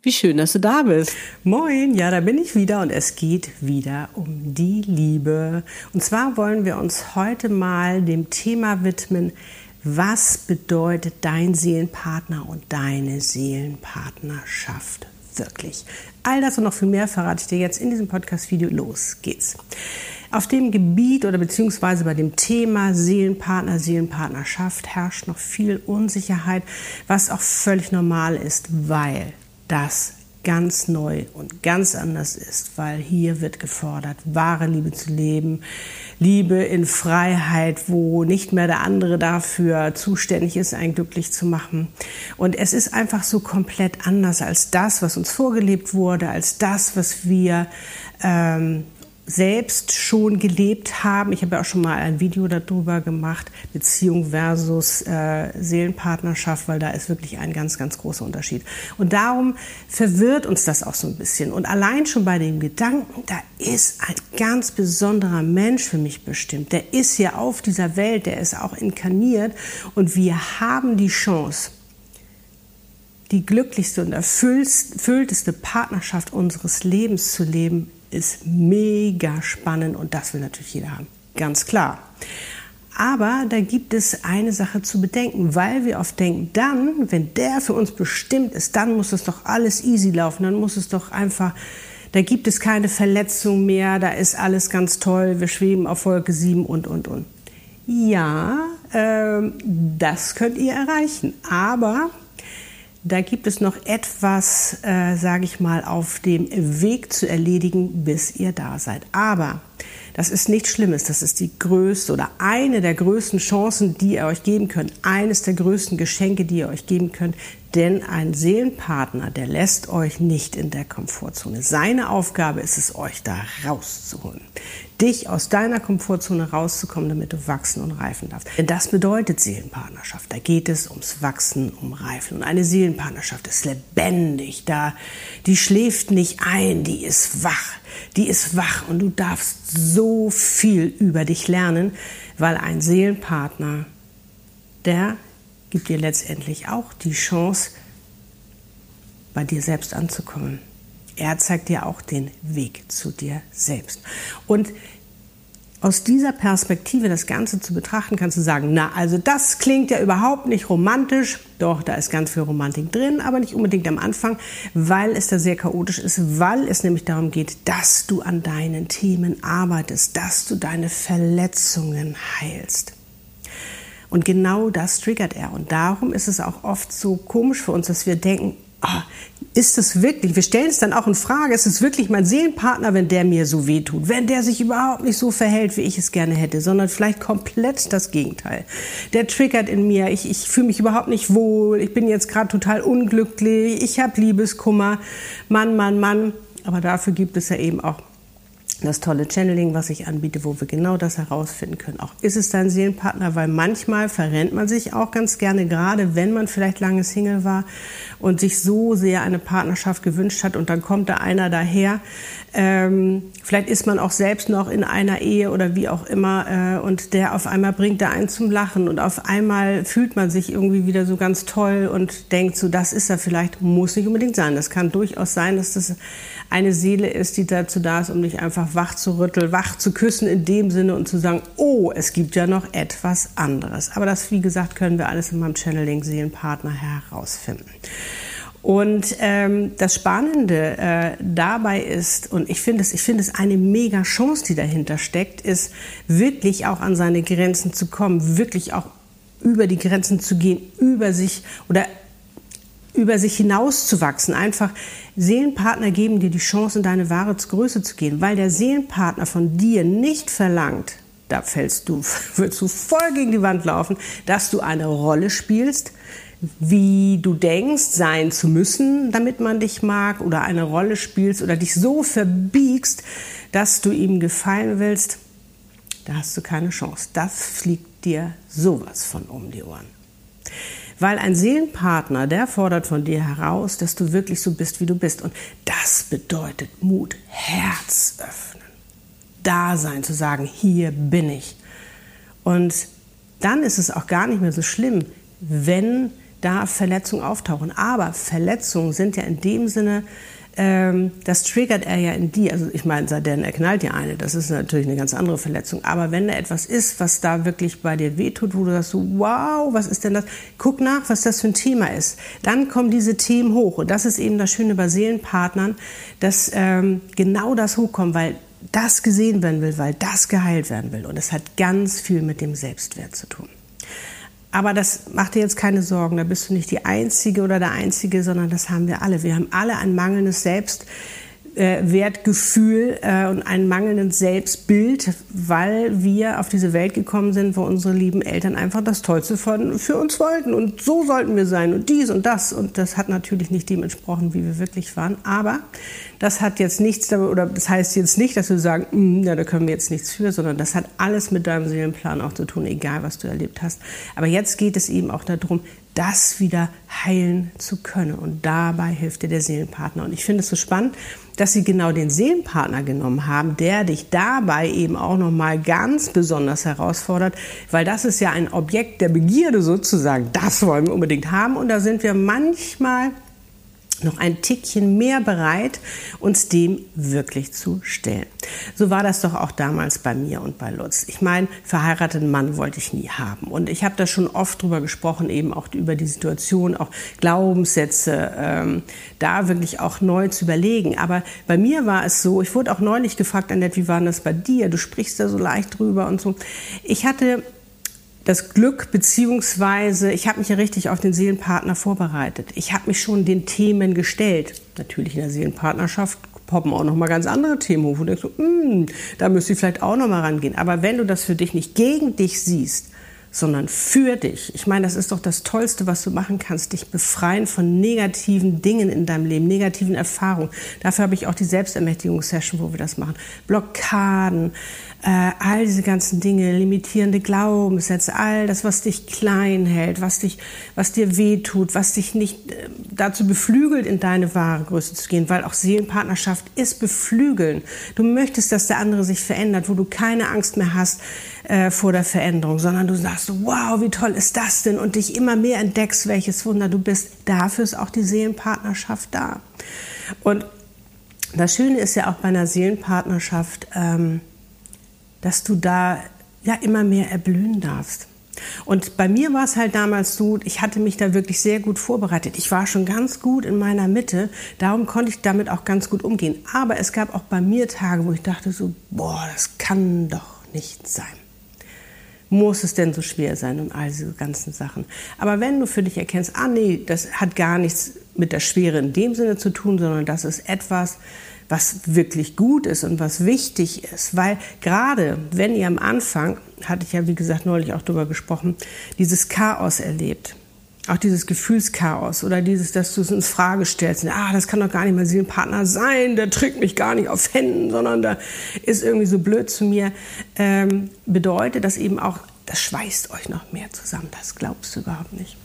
Wie schön, dass du da bist. Moin, ja, da bin ich wieder und es geht wieder um die Liebe. Und zwar wollen wir uns heute mal dem Thema widmen, was bedeutet dein Seelenpartner und deine Seelenpartnerschaft wirklich? All das und noch viel mehr verrate ich dir jetzt in diesem Podcast-Video. Los geht's. Auf dem Gebiet oder beziehungsweise bei dem Thema Seelenpartner, Seelenpartnerschaft herrscht noch viel Unsicherheit, was auch völlig normal ist, weil das ganz neu und ganz anders ist, weil hier wird gefordert, wahre Liebe zu leben, Liebe in Freiheit, wo nicht mehr der andere dafür zuständig ist, einen glücklich zu machen. Und es ist einfach so komplett anders als das, was uns vorgelebt wurde, als das, was wir ähm, selbst schon gelebt haben. Ich habe ja auch schon mal ein Video darüber gemacht, Beziehung versus äh, Seelenpartnerschaft, weil da ist wirklich ein ganz, ganz großer Unterschied. Und darum verwirrt uns das auch so ein bisschen. Und allein schon bei dem Gedanken, da ist ein ganz besonderer Mensch für mich bestimmt. Der ist hier auf dieser Welt, der ist auch inkarniert. Und wir haben die Chance, die glücklichste und erfüllteste Partnerschaft unseres Lebens zu leben, ist mega spannend und das will natürlich jeder haben. Ganz klar. Aber da gibt es eine Sache zu bedenken, weil wir oft denken, dann, wenn der für uns bestimmt ist, dann muss es doch alles easy laufen, dann muss es doch einfach, da gibt es keine Verletzung mehr, da ist alles ganz toll, wir schweben auf Wolke 7 und, und, und. Ja, äh, das könnt ihr erreichen, aber da gibt es noch etwas, äh, sage ich mal, auf dem Weg zu erledigen, bis ihr da seid. Aber das ist nichts Schlimmes. Das ist die größte oder eine der größten Chancen, die ihr euch geben könnt. Eines der größten Geschenke, die ihr euch geben könnt. Denn ein Seelenpartner, der lässt euch nicht in der Komfortzone. Seine Aufgabe ist es, euch da rauszuholen. Dich aus deiner Komfortzone rauszukommen, damit du wachsen und reifen darfst. Denn das bedeutet Seelenpartnerschaft. Da geht es ums Wachsen, um Reifen. Und eine Seelenpartnerschaft ist lebendig. Da, die schläft nicht ein, die ist wach. Die ist wach und du darfst so viel über dich lernen, weil ein Seelenpartner, der gibt dir letztendlich auch die Chance, bei dir selbst anzukommen. Er zeigt dir auch den Weg zu dir selbst. Und aus dieser Perspektive das Ganze zu betrachten, kannst du sagen, na, also das klingt ja überhaupt nicht romantisch. Doch, da ist ganz viel Romantik drin, aber nicht unbedingt am Anfang, weil es da sehr chaotisch ist, weil es nämlich darum geht, dass du an deinen Themen arbeitest, dass du deine Verletzungen heilst. Und genau das triggert er. Und darum ist es auch oft so komisch für uns, dass wir denken, oh, ist es wirklich, wir stellen es dann auch in Frage, ist es wirklich mein Seelenpartner, wenn der mir so wehtut, wenn der sich überhaupt nicht so verhält, wie ich es gerne hätte, sondern vielleicht komplett das Gegenteil. Der triggert in mir, ich, ich fühle mich überhaupt nicht wohl, ich bin jetzt gerade total unglücklich, ich habe Liebeskummer, Mann, Mann, Mann. Aber dafür gibt es ja eben auch das tolle Channeling, was ich anbiete, wo wir genau das herausfinden können. Auch ist es dein Seelenpartner, weil manchmal verrennt man sich auch ganz gerne, gerade wenn man vielleicht lange Single war und sich so sehr eine Partnerschaft gewünscht hat und dann kommt da einer daher. Ähm, vielleicht ist man auch selbst noch in einer Ehe oder wie auch immer äh, und der auf einmal bringt da einen zum Lachen und auf einmal fühlt man sich irgendwie wieder so ganz toll und denkt so, das ist er vielleicht, muss nicht unbedingt sein. Das kann durchaus sein, dass das eine Seele ist, die dazu da ist, um dich einfach wach zu rütteln, wach zu küssen in dem Sinne und zu sagen, oh, es gibt ja noch etwas anderes. Aber das, wie gesagt, können wir alles in meinem Channeling Seelenpartner herausfinden. Und ähm, das Spannende äh, dabei ist, und ich finde es, ich es eine mega Chance, die dahinter steckt, ist wirklich auch an seine Grenzen zu kommen, wirklich auch über die Grenzen zu gehen, über sich oder über sich hinauszuwachsen. Einfach Seelenpartner geben dir die Chance, in deine wahre Größe zu gehen, weil der Seelenpartner von dir nicht verlangt, da fällst du, würdest du voll gegen die Wand laufen, dass du eine Rolle spielst, wie du denkst, sein zu müssen, damit man dich mag, oder eine Rolle spielst oder dich so verbiegst, dass du ihm gefallen willst. da hast du keine Chance. Das fliegt dir sowas von um die Ohren. Weil ein Seelenpartner, der fordert von dir heraus, dass du wirklich so bist, wie du bist. Und das bedeutet Mut, Herz öffnen, Dasein, zu sagen, hier bin ich. Und dann ist es auch gar nicht mehr so schlimm, wenn da Verletzungen auftauchen. Aber Verletzungen sind ja in dem Sinne ähm, das triggert er ja in dir. Also ich meine, denn er knallt dir eine, das ist natürlich eine ganz andere Verletzung. Aber wenn da etwas ist, was da wirklich bei dir wehtut, wo du sagst so, wow, was ist denn das? Guck nach, was das für ein Thema ist. Dann kommen diese Themen hoch. Und das ist eben das Schöne bei Seelenpartnern, dass ähm, genau das hochkommt, weil das gesehen werden will, weil das geheilt werden will. Und es hat ganz viel mit dem Selbstwert zu tun. Aber das macht dir jetzt keine Sorgen, da bist du nicht die Einzige oder der Einzige, sondern das haben wir alle. Wir haben alle ein mangelndes Selbst, Wertgefühl äh, und ein mangelndes Selbstbild, weil wir auf diese Welt gekommen sind, wo unsere lieben Eltern einfach das Tollste von, für uns wollten. Und so sollten wir sein und dies und das. Und das hat natürlich nicht dem entsprochen, wie wir wirklich waren. Aber das hat jetzt nichts, oder das heißt jetzt nicht, dass wir sagen, mm, ja, da können wir jetzt nichts für, sondern das hat alles mit deinem Seelenplan auch zu tun, egal was du erlebt hast. Aber jetzt geht es eben auch darum, das wieder heilen zu können. Und dabei hilft dir der Seelenpartner. Und ich finde es so spannend, dass sie genau den Seelenpartner genommen haben, der dich dabei eben auch noch mal ganz besonders herausfordert, weil das ist ja ein Objekt der Begierde sozusagen. Das wollen wir unbedingt haben und da sind wir manchmal noch ein Tickchen mehr bereit, uns dem wirklich zu stellen. So war das doch auch damals bei mir und bei Lutz. Ich meine, verheirateten Mann wollte ich nie haben. Und ich habe da schon oft drüber gesprochen, eben auch über die Situation, auch Glaubenssätze, ähm, da wirklich auch neu zu überlegen. Aber bei mir war es so, ich wurde auch neulich gefragt, Annette, wie war das bei dir? Du sprichst da so leicht drüber und so. Ich hatte das Glück, beziehungsweise ich habe mich ja richtig auf den Seelenpartner vorbereitet. Ich habe mich schon den Themen gestellt. Natürlich in der Seelenpartnerschaft poppen auch noch mal ganz andere Themen hoch, wo du denkst, hm, da müsste ich vielleicht auch noch mal rangehen. Aber wenn du das für dich nicht gegen dich siehst, sondern für dich. Ich meine, das ist doch das Tollste, was du machen kannst, dich befreien von negativen Dingen in deinem Leben, negativen Erfahrungen. Dafür habe ich auch die Selbstermächtigungssession, wo wir das machen. Blockaden, äh, all diese ganzen Dinge, limitierende Glaubenssätze, all das, was dich klein hält, was, dich, was dir wehtut, was dich nicht äh, dazu beflügelt, in deine wahre Größe zu gehen, weil auch Seelenpartnerschaft ist beflügeln. Du möchtest, dass der andere sich verändert, wo du keine Angst mehr hast äh, vor der Veränderung, sondern du sagst, wow, wie toll ist das denn und dich immer mehr entdeckst, welches Wunder du bist. Dafür ist auch die Seelenpartnerschaft da. Und das Schöne ist ja auch bei einer Seelenpartnerschaft, ähm, dass du da ja immer mehr erblühen darfst. Und bei mir war es halt damals so, ich hatte mich da wirklich sehr gut vorbereitet. Ich war schon ganz gut in meiner Mitte, darum konnte ich damit auch ganz gut umgehen. Aber es gab auch bei mir Tage, wo ich dachte so, boah, das kann doch nicht sein. Muss es denn so schwer sein und all diese ganzen Sachen? Aber wenn du für dich erkennst, ah nee, das hat gar nichts mit der Schwere in dem Sinne zu tun, sondern das ist etwas, was wirklich gut ist und was wichtig ist. Weil gerade wenn ihr am Anfang, hatte ich ja wie gesagt neulich auch darüber gesprochen, dieses Chaos erlebt, auch dieses Gefühlschaos oder dieses, dass du es ins Frage stellst, ah, das kann doch gar nicht mein Seelenpartner sein, der trägt mich gar nicht auf Händen, sondern der ist irgendwie so blöd zu mir, ähm, bedeutet das eben auch, das schweißt euch noch mehr zusammen. Das glaubst du überhaupt nicht.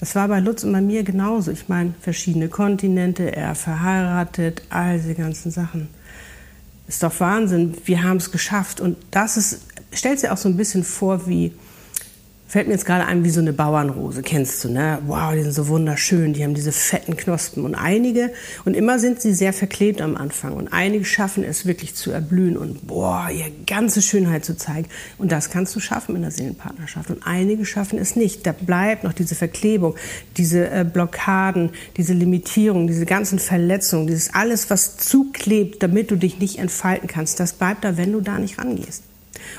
Das war bei Lutz und bei mir genauso. Ich meine, verschiedene Kontinente, er verheiratet, all diese ganzen Sachen. Ist doch Wahnsinn. Wir haben es geschafft. Und das ist, stellt sich auch so ein bisschen vor wie Fällt mir jetzt gerade ein wie so eine Bauernrose, kennst du, ne? Wow, die sind so wunderschön, die haben diese fetten Knospen. Und einige, und immer sind sie sehr verklebt am Anfang. Und einige schaffen es wirklich zu erblühen und boah, ihre ganze Schönheit zu zeigen. Und das kannst du schaffen in der Seelenpartnerschaft. Und einige schaffen es nicht. Da bleibt noch diese Verklebung, diese äh, Blockaden, diese Limitierung, diese ganzen Verletzungen, dieses alles, was zuklebt, damit du dich nicht entfalten kannst. Das bleibt da, wenn du da nicht rangehst.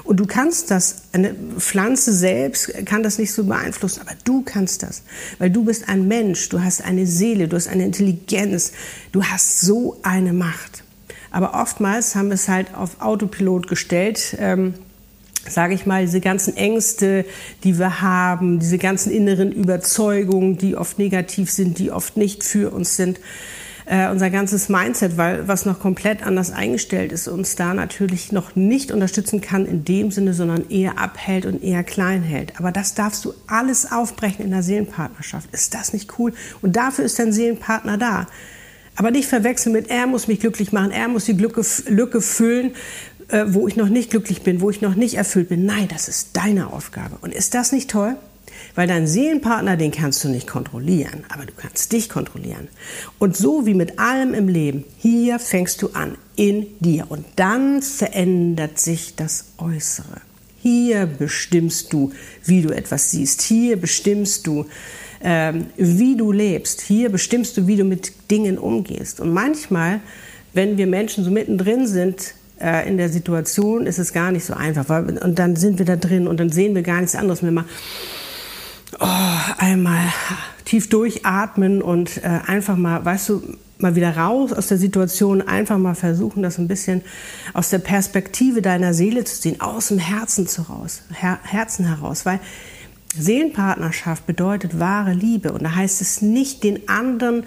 Und du kannst das, eine Pflanze selbst kann das nicht so beeinflussen, aber du kannst das, weil du bist ein Mensch, du hast eine Seele, du hast eine Intelligenz, du hast so eine Macht. Aber oftmals haben wir es halt auf Autopilot gestellt, ähm, sage ich mal, diese ganzen Ängste, die wir haben, diese ganzen inneren Überzeugungen, die oft negativ sind, die oft nicht für uns sind äh, unser ganzes Mindset, weil was noch komplett anders eingestellt ist, uns da natürlich noch nicht unterstützen kann in dem Sinne, sondern eher abhält und eher klein hält. Aber das darfst du alles aufbrechen in der Seelenpartnerschaft. Ist das nicht cool? Und dafür ist dein Seelenpartner da. Aber nicht verwechseln mit, er muss mich glücklich machen, er muss die Lücke, Lücke füllen, äh, wo ich noch nicht glücklich bin, wo ich noch nicht erfüllt bin. Nein, das ist deine Aufgabe. Und ist das nicht toll? Weil deinen Seelenpartner, den kannst du nicht kontrollieren, aber du kannst dich kontrollieren. Und so wie mit allem im Leben, hier fängst du an, in dir. Und dann verändert sich das Äußere. Hier bestimmst du, wie du etwas siehst. Hier bestimmst du, ähm, wie du lebst. Hier bestimmst du, wie du mit Dingen umgehst. Und manchmal, wenn wir Menschen so mittendrin sind, äh, in der Situation ist es gar nicht so einfach. Und dann sind wir da drin und dann sehen wir gar nichts anderes mehr. Oh, einmal tief durchatmen und äh, einfach mal, weißt du, mal wieder raus aus der Situation, einfach mal versuchen, das ein bisschen aus der Perspektive deiner Seele zu sehen, aus dem Herzen, zu raus, Her Herzen heraus, weil Seelenpartnerschaft bedeutet wahre Liebe und da heißt es nicht, den anderen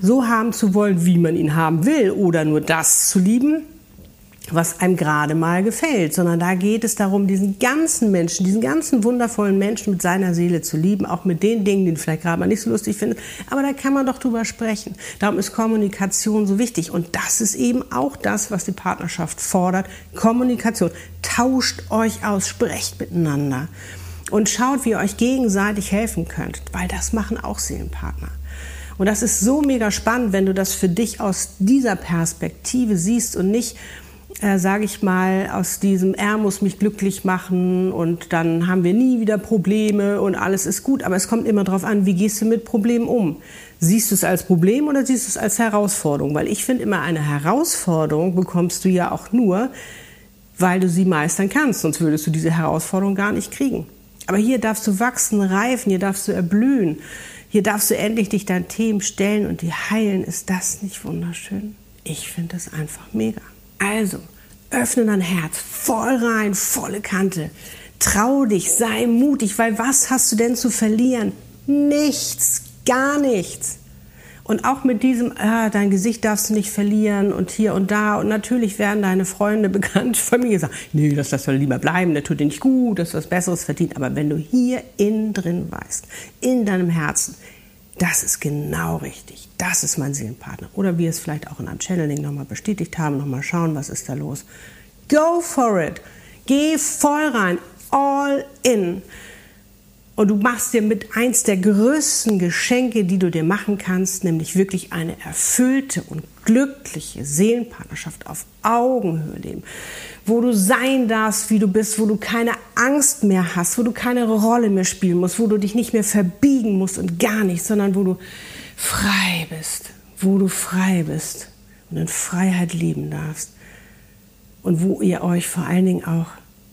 so haben zu wollen, wie man ihn haben will oder nur das zu lieben, was einem gerade mal gefällt, sondern da geht es darum, diesen ganzen Menschen, diesen ganzen wundervollen Menschen mit seiner Seele zu lieben, auch mit den Dingen, die vielleicht gerade mal nicht so lustig findet. Aber da kann man doch drüber sprechen. Darum ist Kommunikation so wichtig. Und das ist eben auch das, was die Partnerschaft fordert. Kommunikation. Tauscht euch aus, sprecht miteinander und schaut, wie ihr euch gegenseitig helfen könnt, weil das machen auch Seelenpartner. Und das ist so mega spannend, wenn du das für dich aus dieser Perspektive siehst und nicht äh, sage ich mal, aus diesem er muss mich glücklich machen und dann haben wir nie wieder Probleme und alles ist gut. Aber es kommt immer darauf an, wie gehst du mit Problemen um? Siehst du es als Problem oder siehst du es als Herausforderung? Weil ich finde immer, eine Herausforderung bekommst du ja auch nur, weil du sie meistern kannst. Sonst würdest du diese Herausforderung gar nicht kriegen. Aber hier darfst du wachsen, reifen, hier darfst du erblühen. Hier darfst du endlich dich deinen Themen stellen und die heilen. Ist das nicht wunderschön? Ich finde das einfach mega. Also, öffne dein Herz voll rein, volle Kante. Trau dich, sei mutig, weil was hast du denn zu verlieren? Nichts, gar nichts. Und auch mit diesem, ah, dein Gesicht darfst du nicht verlieren und hier und da. Und natürlich werden deine Freunde, Bekannte, Familie sagen, nee, das, das soll lieber bleiben, der tut dir nicht gut, das ist was Besseres verdient. Aber wenn du hier innen drin weißt, in deinem Herzen, das ist genau richtig. Das ist mein Seelenpartner. Oder wir es vielleicht auch in einem Channeling nochmal bestätigt haben, nochmal schauen, was ist da los. Go for it. Geh voll rein. All in. Und du machst dir mit eins der größten Geschenke, die du dir machen kannst, nämlich wirklich eine erfüllte und glückliche Seelenpartnerschaft auf Augenhöhe leben, wo du sein darfst, wie du bist, wo du keine Angst mehr hast, wo du keine Rolle mehr spielen musst, wo du dich nicht mehr verbiegen musst und gar nicht, sondern wo du frei bist, wo du frei bist und in Freiheit leben darfst. Und wo ihr euch vor allen Dingen auch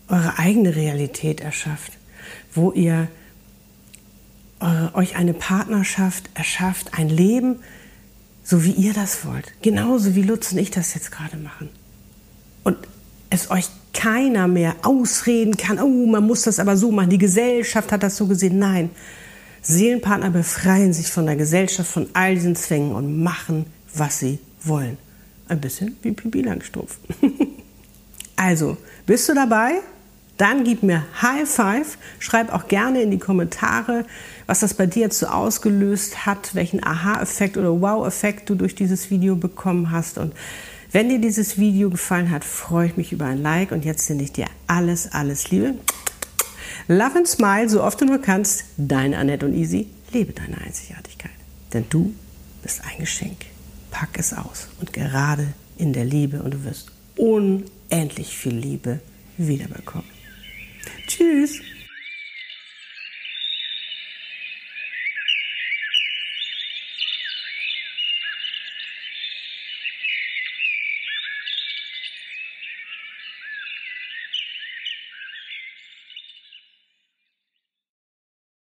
eure eigene Realität erschafft, wo ihr euch eine Partnerschaft erschafft, ein Leben, so wie ihr das wollt. Genauso wie Lutz und ich das jetzt gerade machen. Und es euch keiner mehr ausreden kann, oh, man muss das aber so machen, die Gesellschaft hat das so gesehen. Nein, Seelenpartner befreien sich von der Gesellschaft, von all diesen Zwängen und machen, was sie wollen. Ein bisschen wie Pipi Langstrumpf. also, bist du dabei? Dann gib mir High Five. Schreib auch gerne in die Kommentare, was das bei dir jetzt so ausgelöst hat, welchen Aha-Effekt oder Wow-Effekt du durch dieses Video bekommen hast. Und wenn dir dieses Video gefallen hat, freue ich mich über ein Like. Und jetzt sende ich dir alles, alles Liebe. Love and Smile, so oft du nur kannst. Deine Annette und Easy. Lebe deine Einzigartigkeit. Denn du bist ein Geschenk. Pack es aus. Und gerade in der Liebe und du wirst unendlich viel Liebe wiederbekommen. Tschüss.